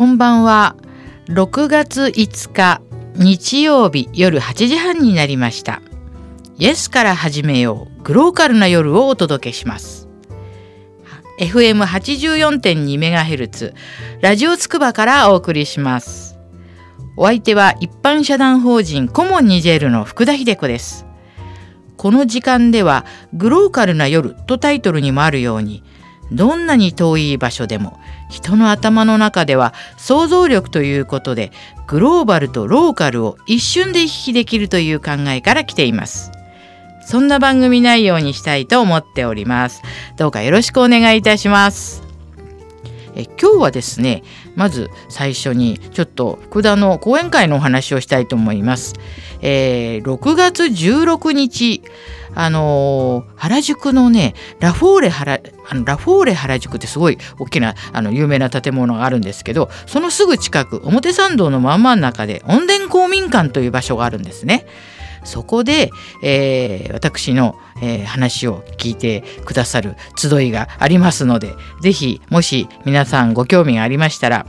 こんばんは。6月5日日曜日夜8時半になりました。イエスから始めようグローカルな夜をお届けします。FM84.2MHz ラジオつくばからお送りします。お相手は一般社団法人コモンニジェールの福田秀子です。この時間ではグローカルな夜とタイトルにもあるようにどんなに遠い場所でも人の頭の中では想像力ということでグローバルとローカルを一瞬で行き来できるという考えから来ています。そんな番組内容にしたいと思っております。どうかよろしくお願いいたします。え今日はですねまず最初にちょっと福田の講演会のお話をしたいと思います、えー、6月16日あのー、原宿のねラフォーレ原あのラフォーレ原宿ってすごい大きなあの有名な建物があるんですけどそのすぐ近く表参道の真ん真ん中で温田公民館という場所があるんですね。そこで、えー、私の、えー、話を聞いてくださる集いがありますので是非もし皆さんご興味がありましたら、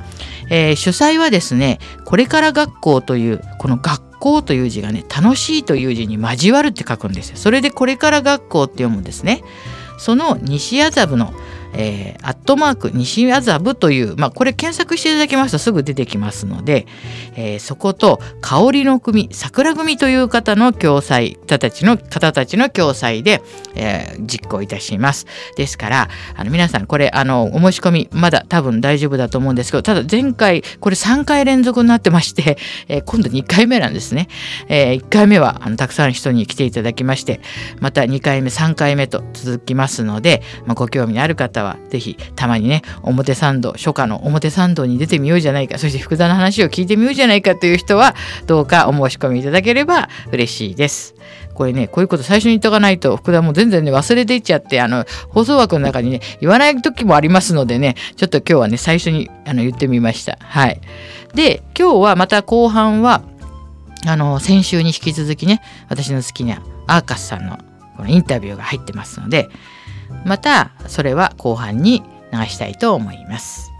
えー、主催はですねこれから学校というこの学校という字がね楽しいという字に交わるって書くんですよ。それでこれから学校って読むんですね。その西麻布のえー、アットマーク西麻布という、まあ、これ検索していただきますとすぐ出てきますので、えー、そこと香りの組桜組という方の共催方たちの方たちの共催で、えー、実行いたします。ですからあの皆さんこれあのお申し込みまだ多分大丈夫だと思うんですけどただ前回これ3回連続になってまして、えー、今度2回目なんですね、えー、1回目はあのたくさん人に来ていただきましてまた2回目3回目と続きますので、まあ、ご興味のある方方は是非たまにね表参道初夏の表参道に出てみようじゃないかそして福田の話を聞いてみようじゃないかという人はどうかお申し込みいただければ嬉しいです。これねこういうこと最初に言っとかないと福田も全然ね忘れていっちゃってあの放送枠の中にね言わない時もありますのでねちょっと今日はね最初にあの言ってみました。はい、で今日はまた後半はあの先週に引き続きね私の好きなアーカスさんのこのインタビューが入ってますのでまたそれは後半に流したいと思います。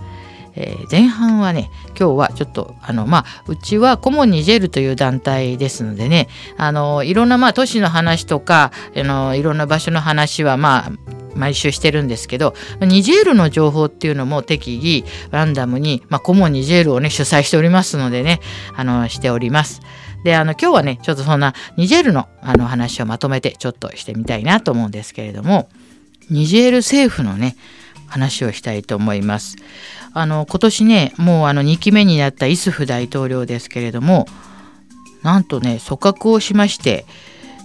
えー、前半はね今日はちょっとあのまあうちはコモニジェルという団体ですのでねあのいろんなまあ都市の話とかあのいろんな場所の話はまあ毎週してるんですけどニジェールの情報っていうのも適宜ランダムに、まあ、コモニジェールをね主催しておりますのでねあのしております。であの今日はねちょっとそんなニジェールのあの話をまとめてちょっとしてみたいなと思うんですけれどもニジェール政府のね話をしたいと思います。あの今年ねもうあの2期目になったイスフ大統領ですけれどもなんとね組閣をしまして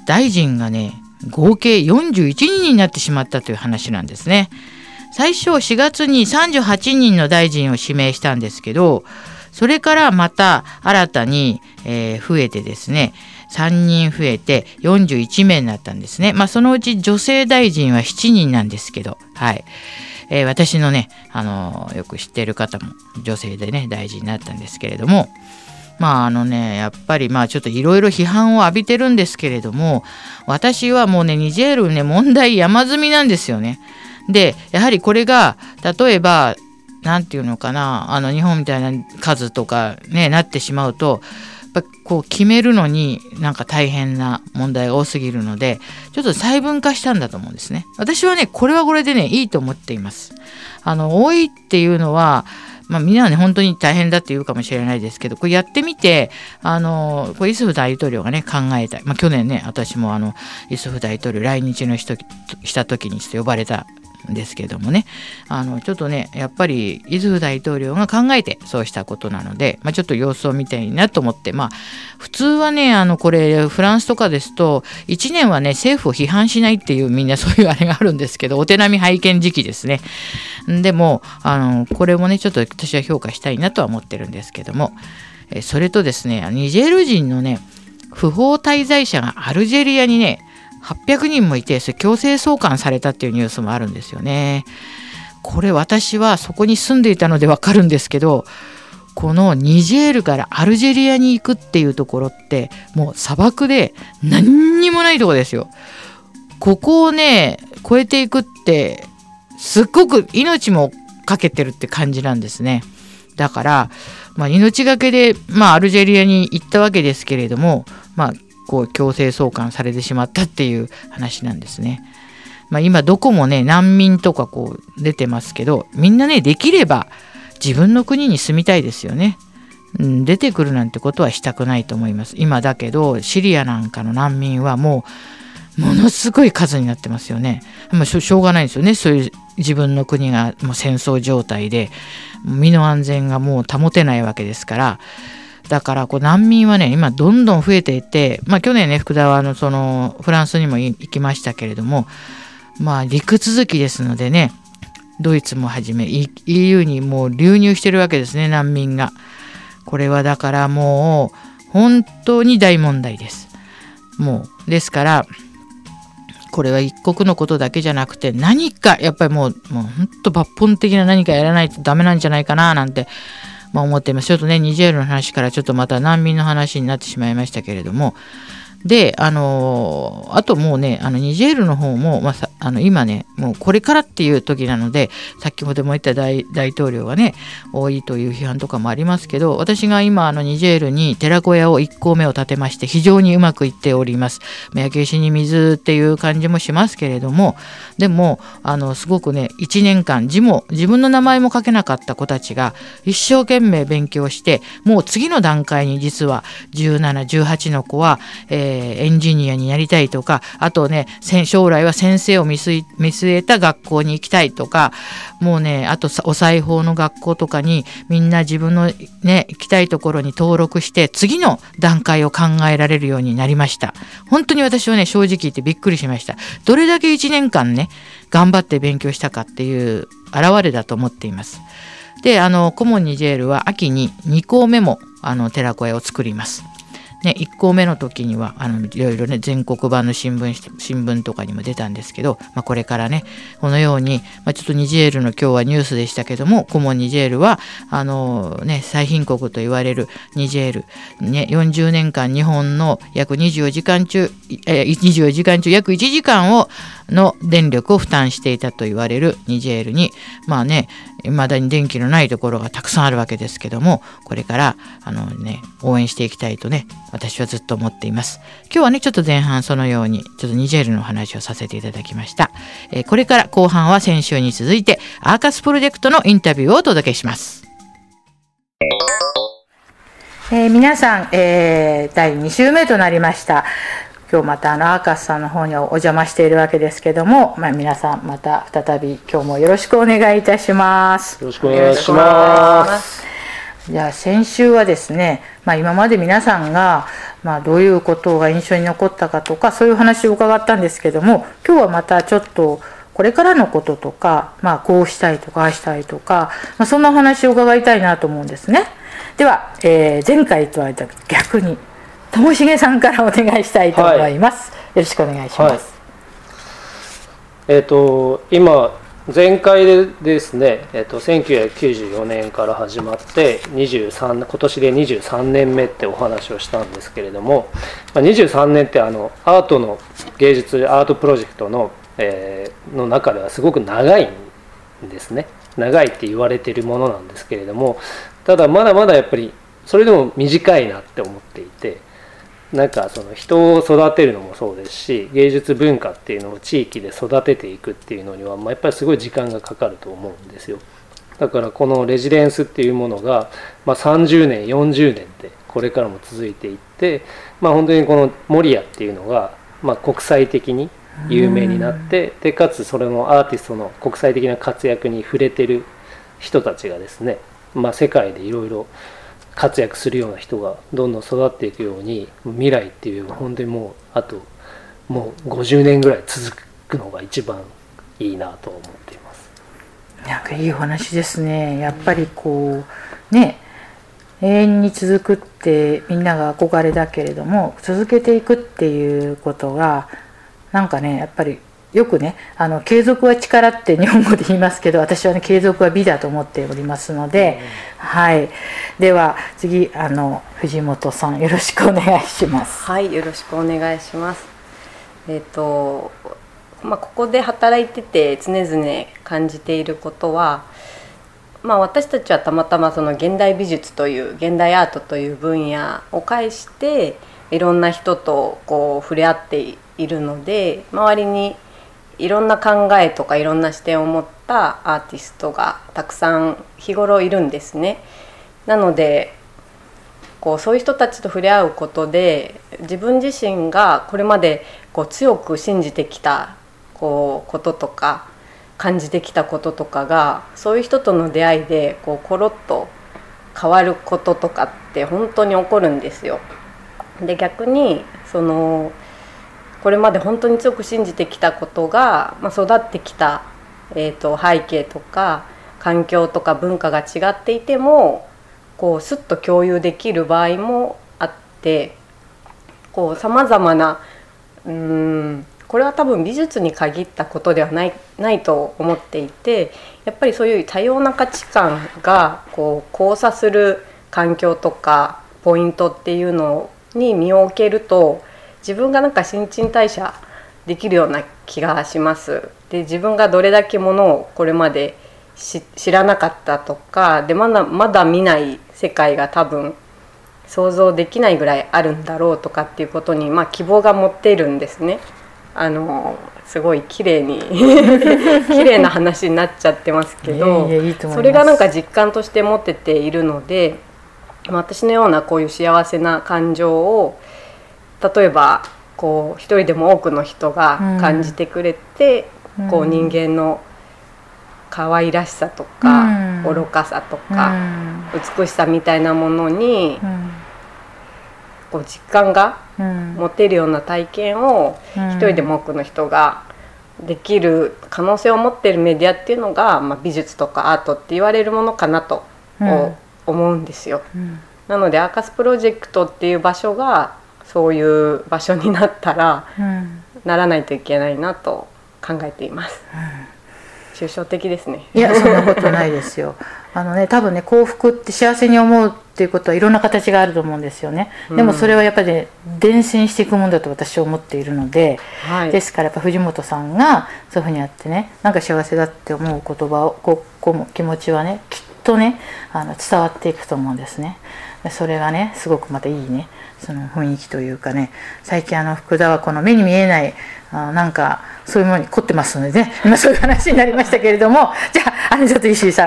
大臣がね合計41人になってしまったという話なんですね。最初4月に38人の大臣を指名したんですけどそれからまた新たに、えー、増えてですね3人増えて41名になったんですね。まあ、そのうち女性大臣は7人なんですけど、はい。えー、私のね、あのー、よく知っている方も女性でね、大臣になったんですけれども、まああのね、やっぱりまあちょっといろいろ批判を浴びてるんですけれども、私はもうね、ニジェールね、問題山積みなんですよね。で、やはりこれが、例えば、何て言うのかな、あの日本みたいな数とかね、なってしまうと、ぱこう決めるのになんか大変な問題が多すぎるのでちょっと細分化したんだと思うんですね。私はねこれはこれでねいいと思っています。あの多いっていうのはまあ、みんなはね本当に大変だって言うかもしれないですけどこれやってみてあのこれイスフ大統領がね考えた、まあ、去年ね私もあのイスフ大統領来日の人した時にちょっと呼ばれたですけどもね。あのちょっとねやっぱりイズフ大統領が考えてそうしたことなので、まあ、ちょっと様子を見たいなと思ってまあ普通はねあのこれフランスとかですと1年はね政府を批判しないっていうみんなそういうあれがあるんですけどお手並み拝見時期ですね。でもあのこれもねちょっと私は評価したいなとは思ってるんですけどもそれとですねニジェール人のね不法滞在者がアルジェリアにね800人もいてそれ強制送還されたっていうニュースもあるんですよね。これ私はそこに住んでいたのでわかるんですけどこのニジェールからアルジェリアに行くっていうところってもう砂漠で何にもないとこですよ。ここをね越えていくってすっごく命もかけてるって感じなんですね。だから、まあ、命がけで、まあ、アルジェリアに行ったわけですけれども、まあ、こう強制送還されてしまったっていう話なんですね。まあ、今どこもね難民とかこう出てますけどみんなねできれば自分の国に住みたいですよね。うん、出てくるなんてことはしたくないと思います。今だけどシリアなんかの難民はもうものすごい数になってますよね。まあ、しょうがないんですよねそういう自分の国がもう戦争状態で身の安全がもう保てないわけですからだからこう難民はね今どんどん増えていて、まあ、去年ね福田はあのそのフランスにも行きましたけれどもまあ陸続きですのでねドイツもはじめ EU にもう流入してるわけですね難民が。これはだからもう本当に大問題です。もうですからこれは一国のことだけじゃなくて何かやっぱりもうもう本当抜本的な何かやらないとダメなんじゃないかななんて、ま、思っています。ちょっとねニジェールの話からちょっとまた難民の話になってしまいましたけれどもで、あのあともうね、あのニジェールの方も、まあ、あの今ね、もうこれからっていう時なので、さっきもでも言った大大統領がね、多いという批判とかもありますけど、私が今、あのニジェールに寺子屋を1校目を建てまして、非常にうまくいっております。焼け石に水っていう感じもしますけれども、でも、あのすごくね、1年間、字も、自分の名前も書けなかった子たちが、一生懸命勉強して、もう次の段階に実は17、18の子は、えーえー、エンジニアになりたいとかあとね将来は先生を見据えた学校に行きたいとかもうねあとお裁縫の学校とかにみんな自分のね行きたいところに登録して次の段階を考えられるようになりました。本当に私はね正直言ってびっくりしました。どれだけ1年間ね頑張って勉強したかっていう表れだと思っています。であのコモンニジェールは秋に2校目もあの寺子屋を作ります。ね、1校目の時にはあのいろいろね全国版の新聞新聞とかにも出たんですけど、まあ、これからねこのように、まあ、ちょっとニジェールの今日はニュースでしたけどもコモンニジェールはあの、ね、最貧国と言われるニジェール、ね、40年間日本の約24時間中、え24時間中約1時間をの電力を負担していたと言われるニジェールにまあね未だに電気のないところがたくさんあるわけですけどもこれからあのね応援していきたいとね私はずっと思っています。今日はねちょっと前半そのようにちょっとニジェールの話をさせていただきました、えー、これから後半は先週に続いてアーカスプロジェクトのインタビューをお届けします。えー、皆さん、えー、第2週目となりました。今日またあのアーカスさんの方にお邪魔しているわけですけども、まあ、皆さんまた再び今日もよろしくお願いいたします。よろしくお願いします。じゃあ先週はですね、まあ、今まで皆さんが、まあ、どういうことが印象に残ったかとかそういう話を伺ったんですけども今日はまたちょっとこれからのこととか、まあ、こうしたいとかああしたいとか、まあ、そんなお話を伺いたいなと思うんですね。では、えー、前回とは逆にともしげさんからお願いしたいと思います、はい、よろしくお願いします、はい、えっ、ー、と今前回でですね、えーと、1994年から始まって23今年で23年目ってお話をしたんですけれども、まあ、23年ってあのアートの芸術アートプロジェクトの,、えー、の中ではすごく長いんですね。長いって言われているものなんですけれどもただまだまだやっぱりそれでも短いなって思っていてなんかその人を育てるのもそうですし芸術文化っていうのを地域で育てていくっていうのには、まあ、やっぱりすごい時間がかかると思うんですよ。だからこのレジデンスっていうものが、まあ、30年40年ってこれからも続いていって、まあ、本当にこのモリアっていうのが、まあ、国際的に有名になってでかつそれのアーティストの国際的な活躍に触れてる人たちがですね、まあ、世界でいろいろ活躍するような人がどんどん育っていくように未来っていう本当にもうあともう50年ぐらい続くのが一番いいなと思っています。なんかいいお話ですね。やっぱりこうね永遠に続くってみんなが憧れだけれども続けていくっていうことがなんかねやっぱりよくねあの継続は力って日本語で言いますけど私はね継続は美だと思っておりますので、うん、はい。では次あの藤本さんよろしくお願いします。はいよろしくお願いします。えっ、ー、とまあここで働いてて常々感じていることはまあ、私たちはたまたまその現代美術という現代アートという分野を介していろんな人とこう触れ合っているので周りにいろんな考えとかいろんな視点を持ったアーティストがたくさん日頃いるんですね。なのでこうそういう人たちと触れ合うことで自分自身がこれまでこう強く信じてきたこうこととか感じてきたこととかがそういう人との出会いでこうコロッと変わることとかって本当に起こるんですよ。で逆にそのこれまで本当に強く信じてきたことが、まあ、育ってきた、えーと、背景とか環境とか文化が違っていてもこうスッと共有できる場合もあってさまざまなうんこれは多分美術に限ったことではないないと思っていてやっぱりそういう多様な価値観がこう交差する環境とかポイントっていうのに身を置けると自分がなんか新陳代謝できるような気がします。で自分がどれだけものをこれまで知らなかったとかでまだまだ見ない世界が多分想像できないぐらいあるんだろうとかっていうことに、まあ、希望が持っているんですね。あのすごい綺麗に 綺麗な話になっちゃってますけどそれがなんか実感として持ってているので私のようなこういう幸せな感情を例えばこう一人でも多くの人が感じてくれて、うん、こう人間の可愛らしさとか、うん、愚かさとか、うん、美しさみたいなものに、こう実感が持てるような体験を一人でも多くの人ができる可能性を持っているメディアっていうのが、まあ、美術とかアートって言われるものかなと思うんですよ。なのでアーカスプロジェクトっていう場所がそういう場所になったら、ならないといけないなと考えています。抽象的ですね。いやそんなことないですよ。あのね多分ね幸福って幸せに思うっていうことはいろんな形があると思うんですよね。でもそれはやっぱり、ね、伝染していくものだと私は思っているので、はい、ですからやっぱ藤本さんがそういうふうにやってねなんか幸せだって思う言葉をここ気持ちはねきっとねあの伝わっていくと思うんですね。それがねすごくまたいいねその雰囲気というかね最近あの福田はこの目に見えないあなんかそういうものに凝ってますのでね 今そういう話になりましたけれどもじゃああのちょっと石井さ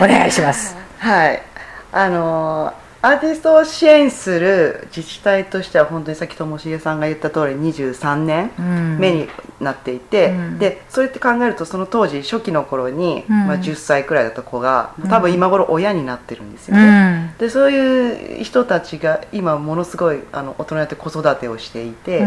んお願いします。はいあのアーティストを支援する自治体としては本当にさっきともしげさんが言った通り23年目になっていて、うん、でそれって考えるとその当時初期の頃に、うん、まあ、10歳くらいだった子が多分今頃親になってるんですよね。うん、でそういう人たちが今ものすごいあの大人になって子育てをしていて、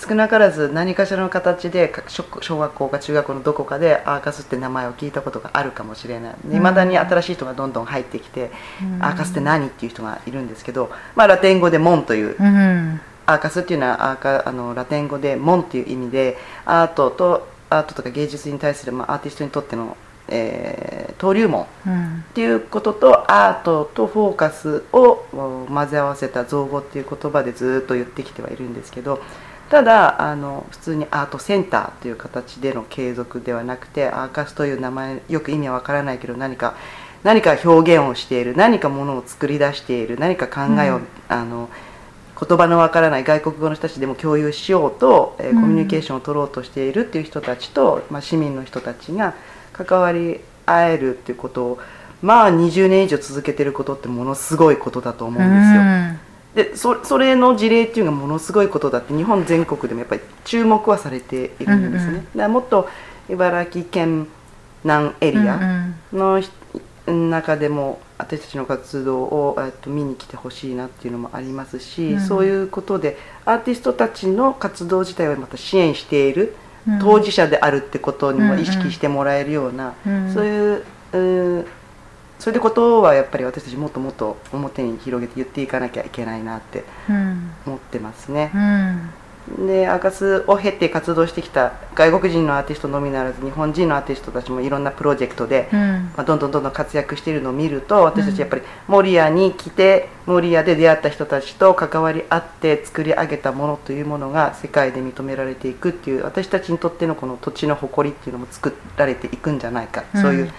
少なからず何かしらの形で小学校か中学校のどこかでアーカスって名前を聞いたことがあるかもしれない。いまだに新しい人がどんどん入ってきて、アーカスって何っていう人がいるんですけど、まあ、ラテン語で「門」という、うん、アーカスっていうのはアーカあのラテン語で「門」っていう意味でアートとアートとか芸術に対する、まあ、アーティストにとっての、えー、登竜門っていうことと、うん、アートとフォーカスを混ぜ合わせた造語っていう言葉でずっと言ってきてはいるんですけどただあの普通にアートセンターという形での継続ではなくてアーカスという名前よく意味はわからないけど何か何か表現をしている何かものを作り出している何か考えを、うん、あの言葉のわからない外国語の人たちでも共有しようと、えー、コミュニケーションを取ろうとしているっていう人たちと、まあ、市民の人たちが関わり合えるっていうことをまあ20年以上続けてることってものすごいことだと思うんですよ。でそそれの事例っていうのがものすごいことだって日本全国でもやっぱり注目はされているんですね。うんうん、だもっと茨城県南エリアの人中でも私たちの活動を、えっと、見に来てほしいなっていうのもありますし、うん、そういうことでアーティストたちの活動自体をまた支援している、うん、当事者であるってことにも意識してもらえるような、うん、そういううそういうことはやっぱり私たちもっともっと表に広げて言っていかなきゃいけないなって思ってますね。でアーカスを経て活動してきた外国人のアーティストのみならず日本人のアーティストたちもいろんなプロジェクトで、うん、まあ、どんどんどんどん活躍しているのを見ると私たちやっぱり守谷に来て守谷で出会った人たちと関わり合って作り上げたものというものが世界で認められていくっていう私たちにとってのこの土地の誇りっていうのも作られていくんじゃないか、うん、そういう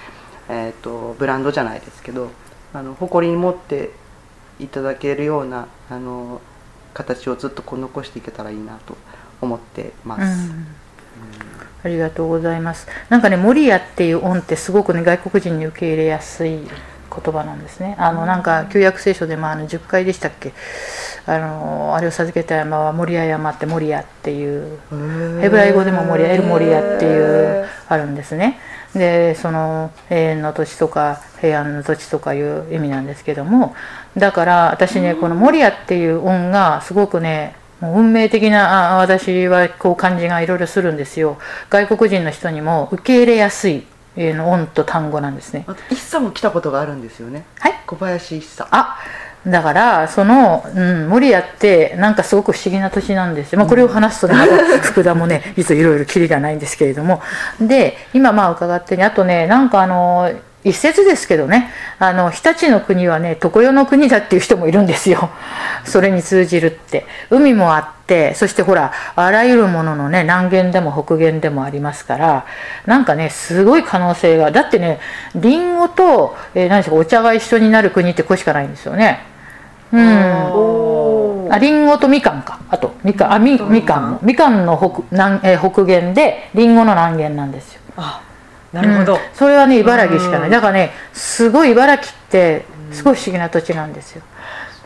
えーと、ブランドじゃないですけどあの誇りに持っていただけるようなあの形をずっとこう残していけたらいいなと思ってます。ありがとうございます。なんかね、モリアっていう音ってすごくね、外国人に受け入れやすい言葉なんですね。あの、なんか、旧約聖書でもあの10回でしたっけ？あの、あれを授けた山はモリア山ってモリアっていう、ヘブライ語でもモリア、エルモリアっていう、あるんですね。で、その、永遠の土地とか、平安の土地とかいう意味なんですけども、だから私ね、このモリアっていう音がすごくね、運命的なあ私はこう感じがいろいろするんですよ。外国人の人にも受け入れやすいの音と単語なんですね。一茶も来たことがあるんですよね。はい。小林一茶。あだからその、うん、守谷ってなんかすごく不思議な土地なんですよ、まあ、これを話すとねまた福田もね 実はいろいろきりがないんですけれども。で今まあ伺ってねあとねなんかあの一説ですけどねあの日立の国はね常世の国だっていう人もいるんですよ。それに通じるって。海もあってそしてほらあらゆるもののね南限でも北限でもありますからなんかねすごい可能性がだってねりんごと、えー、何でしょうお茶が一緒になる国ってここしかないんですよねうん。ありんごとみかんか。あとみかんあみみかん。も。みかんの北南、えー、北限でりんごの南限なんですよ。あなるほど、うん、それはね茨城しかない。だからねすごい茨城ってすごい不思議な土地なんですよ。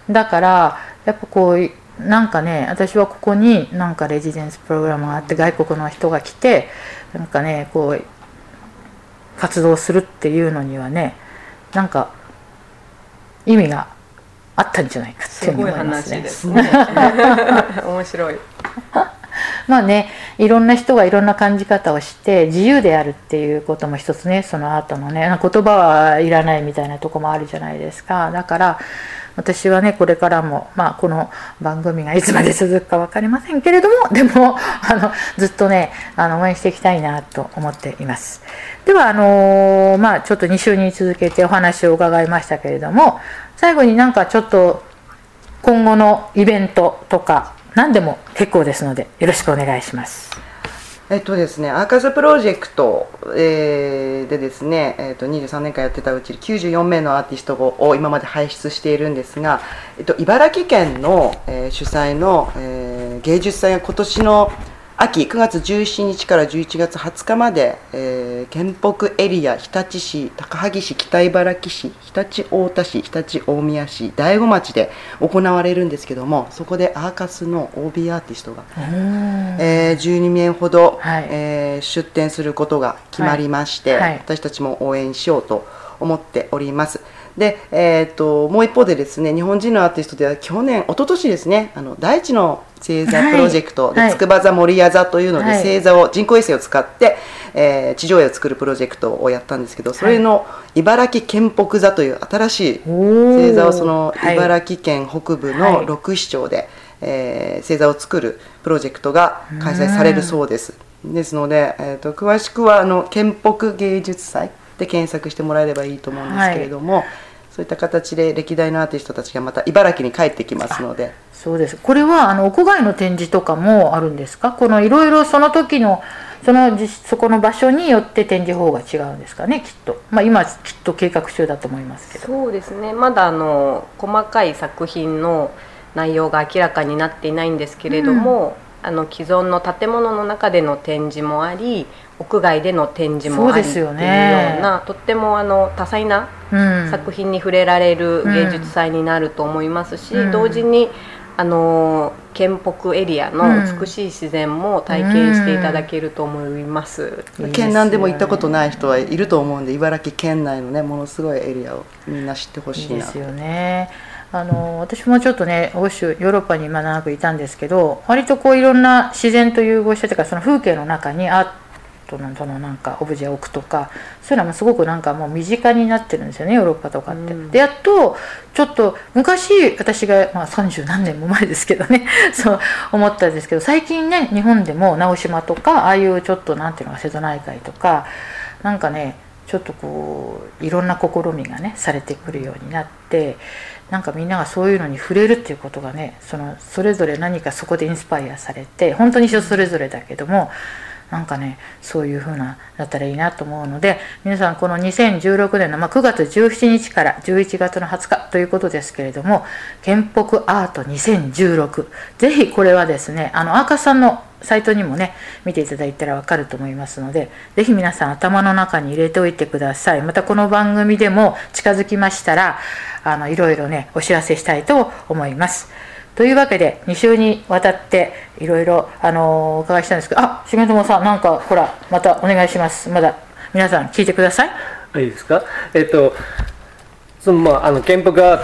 だからやっぱこうなんかね私はここになんかレジデンスプログラムがあって外国の人が来てなんかねこう活動するっていうのにはねなんか意味があったんじゃないかって思いますね。すね。面白い。まあねいろんな人がいろんな感じ方をして自由であるっていうことも一つねそのアートのね言葉はいらないみたいなとこもあるじゃないですか。だから私はねこれからも、まあ、この番組がいつまで続くか分かりませんけれども でもあのずっとねあの応援していきたいなと思っていますではあのー、まあちょっと2週に続けてお話を伺いましたけれども最後になんかちょっと今後のイベントとか何でも結構ですのでよろしくお願いします。えっとですね、アーカスプロジェクト、えー、でですね、えっと、23年間やってたうち94名のアーティストを今まで輩出しているんですが、えっと、茨城県の、えー、主催の、えー、芸術祭が今年の秋9月17日から11月20日まで、えー、県北エリア日立市高萩市北茨城市日立太田市日立大宮市大子町で行われるんですけどもそこでアーカスの OB アーティストが、えー、12名ほど、はい、えー、出展することが決まりまして、はい。はい、私たちも応援しようと思っております。で、えーと、もう一方でですね日本人のアーティストでは去年一昨年ですねあの大地の星座プロジェクトで、はい、筑波座守屋座というので、はい、星座を人工衛星を使って、えー、地上絵を作るプロジェクトをやったんですけどそれの茨城県北座という新しい星座をその茨城県北部の6市町で、えー、星座を作るプロジェクトが開催されるそうです。ですので、えーと、と詳しくはあの県北芸術祭で検索してもらえればいいと思うんですけれども、はいそういった形で歴代のアーティストたちがまた茨城に帰ってきますので。そうです。これはあの屋外の展示とかもあるんですか？このいろいろその時のそのそこの場所によって展示方が違うんですかね？きっと、まあ、今きっと計画中だと思いますけど。そうですね。まだあの細かい作品の内容が明らかになっていないんですけれども、うん、あの既存の建物の中での展示もあり屋外での展示もありっていうような、とってもあの多彩な作品に触れられる芸術祭になると思いますし、うん、同時にあの県北エリアの美しい自然も体験していただけると思います、うん、県南でも行ったことない人はいると思うんで茨城県内のねものすごいエリアをみんな知ってほしいな。ですよね。あの私もちょっとね欧州ヨーロッパにま長くいたんですけど割とこういろんな自然と融合してというかその風景の中にアートのそのなんかオブジェを置くとかそういうのもすごくなんかもう身近になってるんですよねヨーロッパとかって。うん、でやっとちょっと昔私が、まあ、30何年も前ですけどね そう思ったんですけど最近ね日本でも直島とかああいうちょっとなんていうのか瀬戸内海とかなんかねちょっとこういろんな試みがねされてくるようになってなんかみんながそういうのに触れるっていうことがねそのそれぞれ何かそこでインスパイアされて本当に人それぞれだけどもなんかねそういう風なだったらいいなと思うので皆さんこの2016年の、まあ、9月17日から11月の20日ということですけれども建北アート2016ぜひこれはですねあのアーカさんのサイトにもね見ていただいたらわかると思いますのでぜひ皆さん頭の中に入れておいてください。またこの番組でも近づきましたらあのいろいろねお知らせしたいと思います。というわけで2週にわたっていろいろお伺いしたんですけどあ重友さんなんかほらまたお願いします。まだ皆さん聞いてください。いいですか？えっとそのまああの建北アー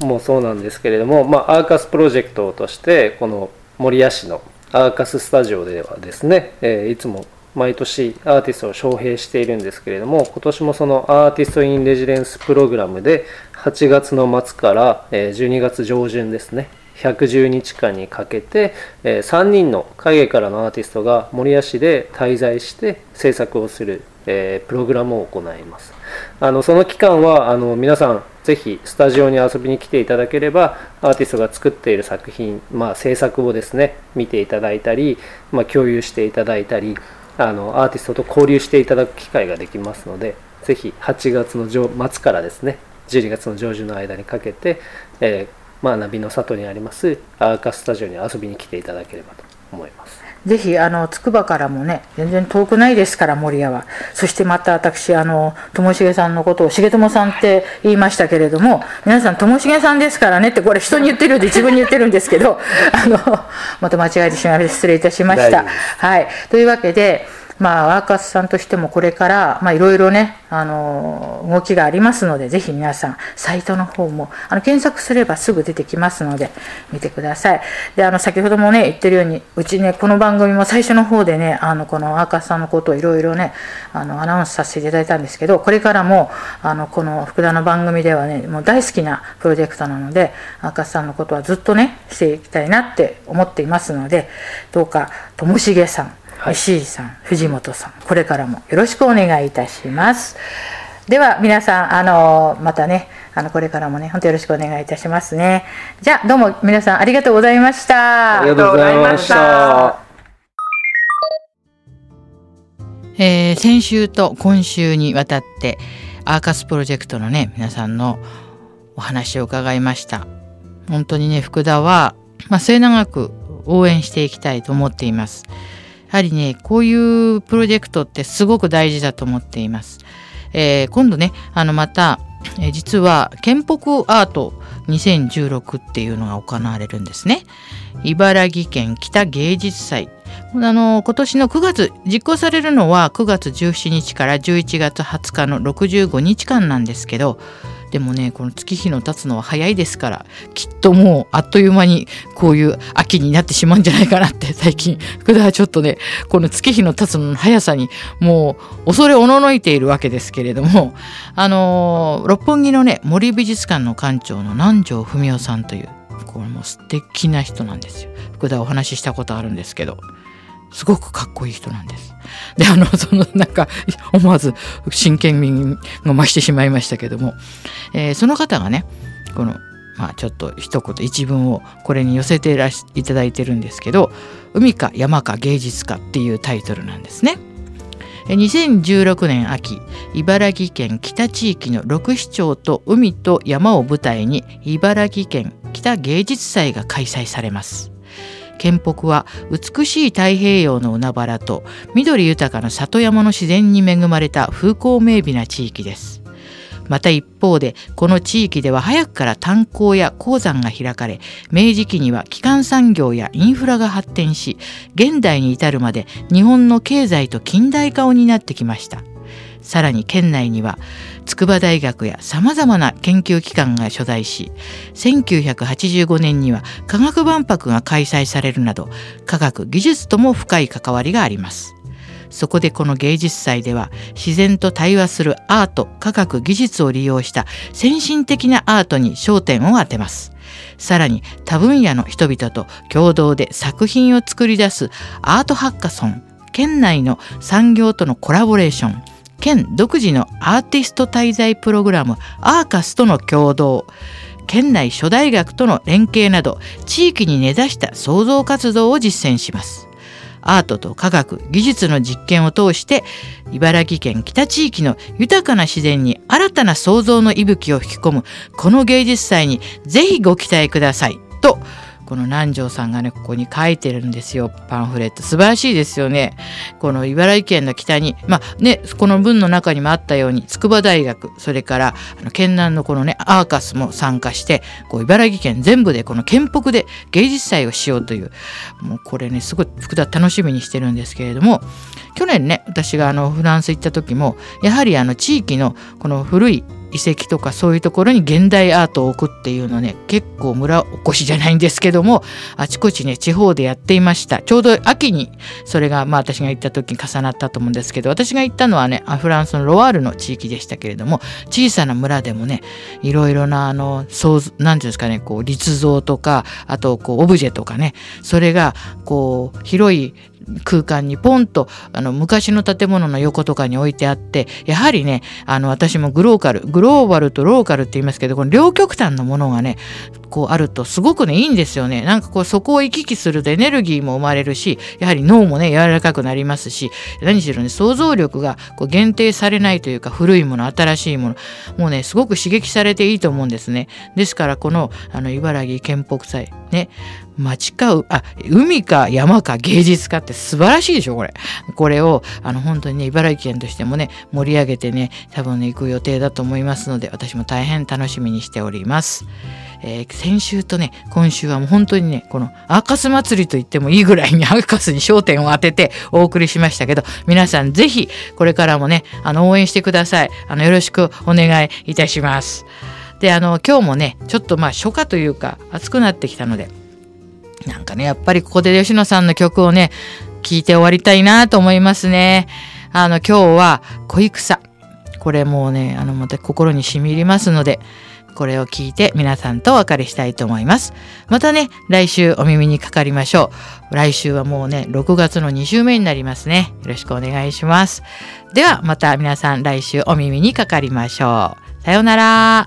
トもそうなんですけれども、まあ、アーカスプロジェクトとしてこの守谷市のアーカススタジオではですね、えー、いつも毎年アーティストを招聘しているんですけれども今年もそのアーティスト・イン・レジデンスプログラムで8月の末から12月上旬ですね110日間にかけて、え3人の影からのアーティストが守谷市で滞在して制作をする、えプログラムを行います。あのその期間はあの皆さんぜひスタジオに遊びに来ていただければアーティストが作っている作品、まあ、制作をですね見ていただいたり、まあ、共有していただいたりあのアーティストと交流していただく機会ができますのでぜひ8月の末からですね12月の上旬の間にかけて、えーまあ、ナビの里にありますアーカスタジオに遊びに来ていただければと思います。ぜひあの筑波からもね全然遠くないですから守谷はそしてまた私あのともしげさんのことを重友さんって言いましたけれども皆さんともしげさんですからねってこれ人に言ってるようで自分に言ってるんですけどあの また間違えてしまいました失礼いたしました。はい、というわけでまあ、ワーカスさんとしてもこれから、まあ、いろいろね、あの、動きがありますので、ぜひ皆さん、サイトの方も、あの、検索すればすぐ出てきますので、見てください。で、あの、先ほどもね、言ってるように、うちね、この番組も最初の方でね、あの、このワーカスさんのことをいろいろね、あの、アナウンスさせていただいたんですけど、これからも、あの、この福田の番組ではね、もう大好きなプロジェクトなので、ワーカスさんのことはずっとね、していきたいなって思っていますので、どうか、ともしげさん、石井さん藤本さんこれからもよろしくお願いいたします。では皆さんあのまたねあのこれからもね本当よろしくお願いいたしますね。じゃあどうも皆さんありがとうございました。ありがとうございました。えー、先週と今週にわたってアーカスプロジェクトのね皆さんのお話を伺いました。本当にね福田は、まあ、末永く応援していきたいと思っていますやはりね、こういうプロジェクトってすごく大事だと思っています。えー、今度ね、あのまた、えー、実は建北アート2016っていうのが行われるんですね。茨城県北芸術祭。あの今年の9月実行されるのは9月17日から11月20日の65日間なんですけどでもねこの月日の経つのは早いですからきっともうあっという間にこういう秋になってしまうんじゃないかなって 最近。福田はちょっとねこの月日の経つのの速さにもう恐れおののいているわけですけれどもあの六本木のね森美術館の館長の南條文夫さんというこれも素敵な人なんですよ。福田お話ししたことあるんですけど。すごくかっこいい人なんです。で、あの、そのなんか、思わず真剣味が増してしまいましたけども、えー、その方がね、この、まあちょっと一言一文をこれに寄せてらしいただいてるんですけど「海か山か芸術家」っていうタイトルなんですね。2016年秋茨城県北地域の6市町と海と山を舞台に茨城県北芸術祭が開催されます。県北は美しい太平洋の海原と緑豊かな里山の自然に恵まれた風光明媚な地域です。また一方でこの地域では早くから炭鉱や鉱山が開かれ明治期には基幹産業やインフラが発展し現代に至るまで日本の経済と近代化を担ってきました。さらに県内には筑波大学やさまざまな研究機関が所在し1985年には科学万博が開催されるなど科学技術とも深い関わりがあります。そこでこの芸術祭では自然と対話するアート科学技術を利用した先進的なアートに焦点を当てます。さらに多分野の人々と共同で作品を作り出すアートハッカソン県内の産業とのコラボレーション県独自のアーティスト滞在プログラムアーカスとの共同県内諸大学との連携など地域に根ざした創造活動を実践します。アートと科学技術の実験を通して茨城県北地域の豊かな自然に新たな創造の息吹を吹き込むこの芸術祭にぜひご期待ください。とこの南條さんがねここに書いてるんですよ。パンフレット。素晴らしいですよね。この茨城県の北に。まあねこの文の中にもあったように筑波大学それからあの県南のこのねアーカスも参加してこう茨城県全部でこの県北で芸術祭をしようという。もうこれねすごい福田楽しみにしてるんですけれども去年ね私があのフランス行った時もやはりあの地域のこの古い遺跡とかそういうところに現代アートを置くっていうのね結構村おこしじゃないんですけどもあちこちね地方でやっていました。ちょうど秋にそれがまあ私が行った時に重なったと思うんですけど私が行ったのはねフランスのロワールの地域でしたけれども小さな村でもねいろいろなあの何て言うんですかねこう立像とかあとこうオブジェとかねそれがこう広い空間にポンとあの昔の建物の横とかに置いてあってやはりねあの私もグローカルグローバルとローカルって言いますけどこの両極端のものがねこうあるとすごくねいいんですよね。なんかこうそこを行き来するとエネルギーも生まれるしやはり脳もね柔らかくなりますし何しろね想像力がこう限定されないというか古いもの新しいものもうねすごく刺激されていいと思うんですね。ですからこのあの茨城県北祭ね町かあ海か山か芸術家って素晴らしいでしょこれ。これをあの本当にね茨城県としてもね盛り上げてね多分ね行く予定だと思いますので私も大変楽しみにしております。えー、先週とね今週はもう本当にねこのアーカス祭りと言ってもいいぐらいに アーカスに焦点を当ててお送りしましたけど皆さんぜひこれからもねあの応援してくださいあのよろしくお願いいたします。であの今日もねちょっとまあ初夏というか暑くなってきたのでなんかねやっぱりここで吉野さんの曲をね聴いて終わりたいなと思いますね。あの今日は恋草これもうねあのまた心にしみ入りますのでこれを聞いて皆さんとお別れしたいと思います。またね、来週お耳にかかりましょう。来週はもうね、6月の2週目になりますね。よろしくお願いします。ではまた皆さん来週お耳にかかりましょう。さようなら。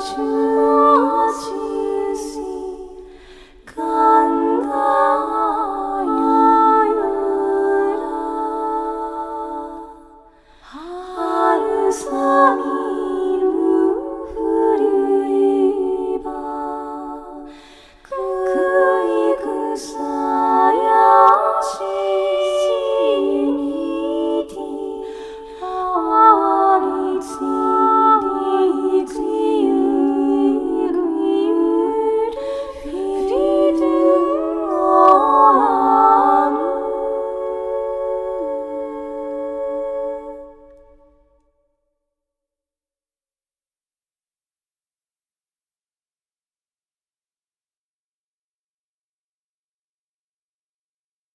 之。